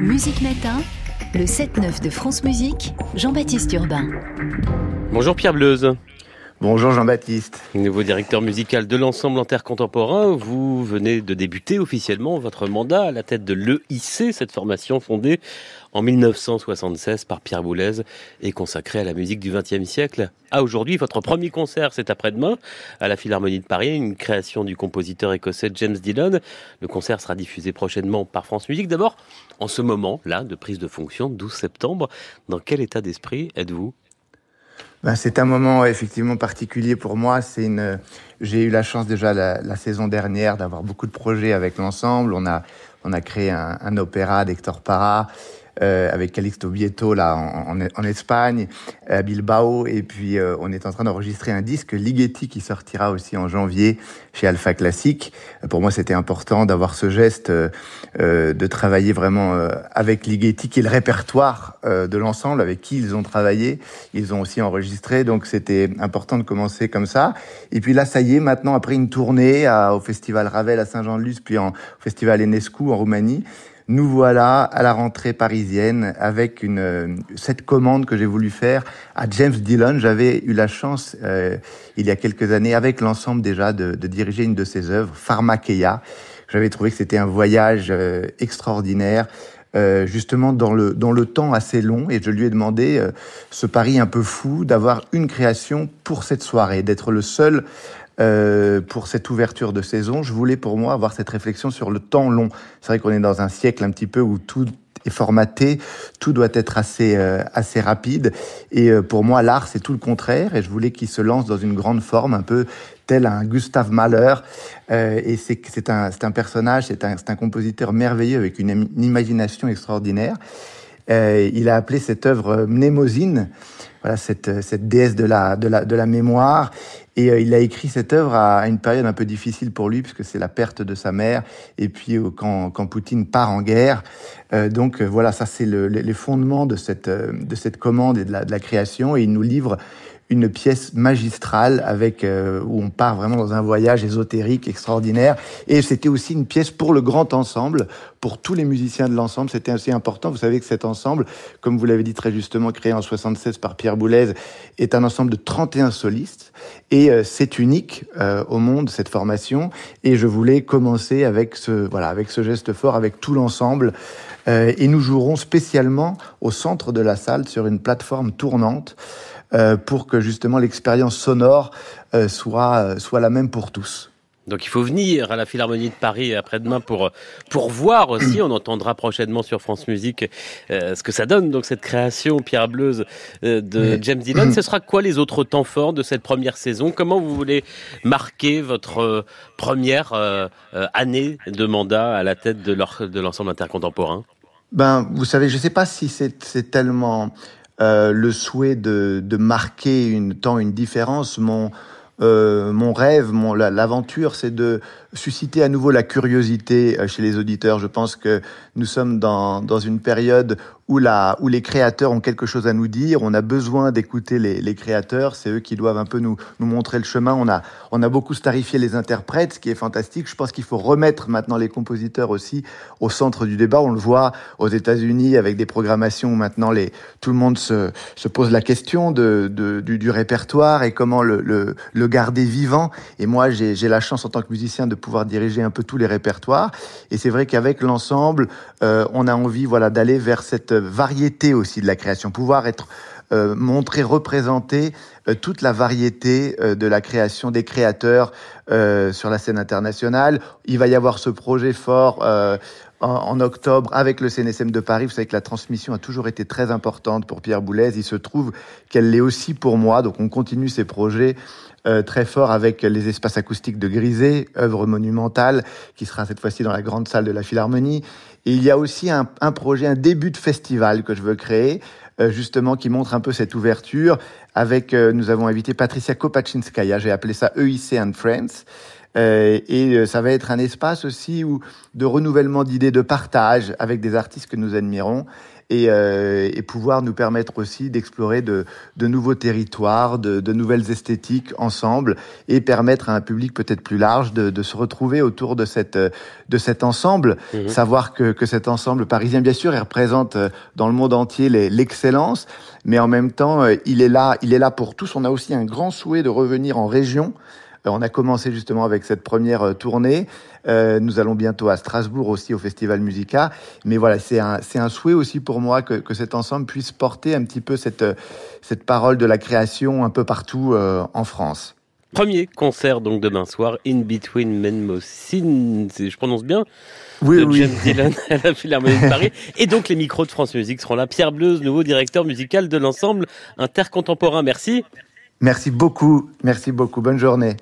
Musique Matin, le 7-9 de France Musique, Jean-Baptiste Urbain. Bonjour Pierre Bleuze. Bonjour Jean-Baptiste. Nouveau directeur musical de l'ensemble intercontemporain, vous venez de débuter officiellement votre mandat à la tête de l'EIC, cette formation fondée en 1976 par Pierre Boulez et consacrée à la musique du XXe siècle. À aujourd'hui, votre premier concert, c'est après-demain, à la Philharmonie de Paris, une création du compositeur écossais James Dillon. Le concert sera diffusé prochainement par France Musique. D'abord, en ce moment-là de prise de fonction, 12 septembre, dans quel état d'esprit êtes-vous? Ben, c'est un moment effectivement particulier pour moi. C'est une, j'ai eu la chance déjà la, saison dernière d'avoir beaucoup de projets avec l'ensemble. On a, on a créé un, un opéra d'Hector Parra. Euh, avec Calixto Bieto là en, en, Espagne, à Bilbao, et puis euh, on est en train d'enregistrer un disque Ligeti qui sortira aussi en janvier chez Alpha Classique. Pour moi, c'était important d'avoir ce geste euh, de travailler vraiment avec Ligeti, qui est le répertoire de l'ensemble, avec qui ils ont travaillé. Ils ont aussi enregistré, donc c'était important de commencer comme ça. Et puis là, ça y est, maintenant après une tournée à, au Festival Ravel à Saint-Jean-de-Luz, puis en, au Festival Enescu en Roumanie nous voilà à la rentrée parisienne avec une euh, cette commande que j'ai voulu faire à James Dillon. J'avais eu la chance euh, il y a quelques années avec l'ensemble déjà de, de, diriger une de ses œuvres, Pharmakeia. J'avais trouvé que c'était un voyage euh, extraordinaire. Euh, justement dans le dans le temps assez long et je lui ai demandé ce pari un peu fou d'avoir une création pour cette soirée, d'être le seul euh, pour cette ouverture de saison, je voulais pour moi avoir cette réflexion sur le temps long. C'est vrai qu'on est dans un siècle un petit peu où tout est formaté, tout doit être assez euh, assez rapide. Et euh, pour moi, l'art c'est tout le contraire. Et je voulais qu'il se lance dans une grande forme, un peu tel un Gustave Mahler. et c'est c'est un c'est un personnage, c'est un c'est un compositeur merveilleux avec une, une imagination extraordinaire. Il a appelé cette œuvre Mnémosine voilà cette, cette déesse de la, de la, de la mémoire. Et euh, il a écrit cette œuvre à une période un peu difficile pour lui, puisque c'est la perte de sa mère, et puis euh, quand, quand Poutine part en guerre. Euh, donc voilà, ça c'est le, les fondements de cette, de cette commande et de la, de la création. Et il nous livre une pièce magistrale avec euh, où on part vraiment dans un voyage ésotérique extraordinaire. Et c'était aussi une pièce pour le grand ensemble, pour tous les musiciens de l'ensemble. C'était assez important. Vous savez que cet ensemble, comme vous l'avez dit très justement, créé en 76 par Pierre Boulez, est un ensemble de 31 solistes. Et euh, c'est unique euh, au monde cette formation. Et je voulais commencer avec ce voilà avec ce geste fort, avec tout l'ensemble. et nous jouerons spécialement au centre de la salle sur une plateforme tournante. Euh, pour que justement l'expérience sonore euh, soit, euh, soit la même pour tous. Donc il faut venir à la Philharmonie de Paris après-demain pour pour voir aussi. On entendra prochainement sur France Musique euh, ce que ça donne. Donc cette création Pierre Bleuze euh, de James Dillon. Ce sera quoi les autres temps forts de cette première saison? Comment vous voulez marquer votre euh, première année de mandat à la tête de l'ensemble intercontemporain? Ben vous savez, je ne sais pas si c'est tellement euh, le souhait de, marquer une, tant une différence. Mon, euh, mon rêve, mon, l'aventure, c'est de susciter à nouveau la curiosité euh, chez les auditeurs. Je pense que nous sommes dans, dans une période où, les créateurs ont quelque chose à nous dire. On a besoin d'écouter les, créateurs. C'est eux qui doivent un peu nous, montrer le chemin. On a, beaucoup starifié les interprètes, ce qui est fantastique. Je pense qu'il faut remettre maintenant les compositeurs aussi au centre du débat. On le voit aux États-Unis avec des programmations où maintenant tout le monde se, se pose la question du, répertoire et comment le, garder vivant. Et moi, j'ai la chance en tant que musicien de pouvoir diriger un peu tous les répertoires. Et c'est vrai qu'avec l'ensemble, euh, on a envie d'aller vers cette variété aussi de la création, pouvoir être euh, montrer, représenter euh, toute la variété euh, de la création des créateurs euh, sur la scène internationale. Il va y avoir ce projet fort en, en, octobre avec le CNSM de Paris. Vous savez que la transmission a toujours été très importante pour Pierre Boulez. Il se trouve qu'elle l'est aussi pour moi. Donc on continue ces projets euh, très fort avec les espaces acoustiques de Grisé, œuvre monumentale, qui sera cette fois-ci dans la grande salle de la Philharmonie. Et il y a aussi un, un projet, un début de festival que je veux créer, euh, justement, qui montre un peu cette ouverture. Avec, euh, nous avons invité Patricia Kopachinskaya, j'ai appelé ça EIC and Friends. Euh, et ça va être un espace aussi où, de renouvellement d'idées, de partage avec des artistes que nous admirons. et, euh, et pouvoir nous permettre aussi d'explorer de, de, nouveaux territoires, de, de, nouvelles esthétiques ensemble et permettre à un public peut-être plus large de, de, se retrouver autour de, cette, de cet ensemble. Mmh. Savoir que, que cet ensemble parisien, bien sûr, il représente euh, dans le monde entier l'excellence, mais en même temps, euh, il est là, il est là pour tous. On a aussi un grand souhait de revenir en région euh, on a commencé justement avec cette première euh, tournée. Euh, nous allons bientôt à Strasbourg aussi au Festival Musica. Mais voilà, c'est un, c'est un souhait aussi pour moi que, que cet ensemble puisse porter un petit peu cette, cette parole de la création un peu partout en France. Premier concert donc demain soir, In Between Menmosin, je prononce bien oui, de oui. James Dillon à la Philharmonie de Paris. Et donc les micros de France Musique seront là. Pierre Bleuze, nouveau directeur musical de l'ensemble intercontemporain. Merci. Merci beaucoup. Merci beaucoup. Bonne journée.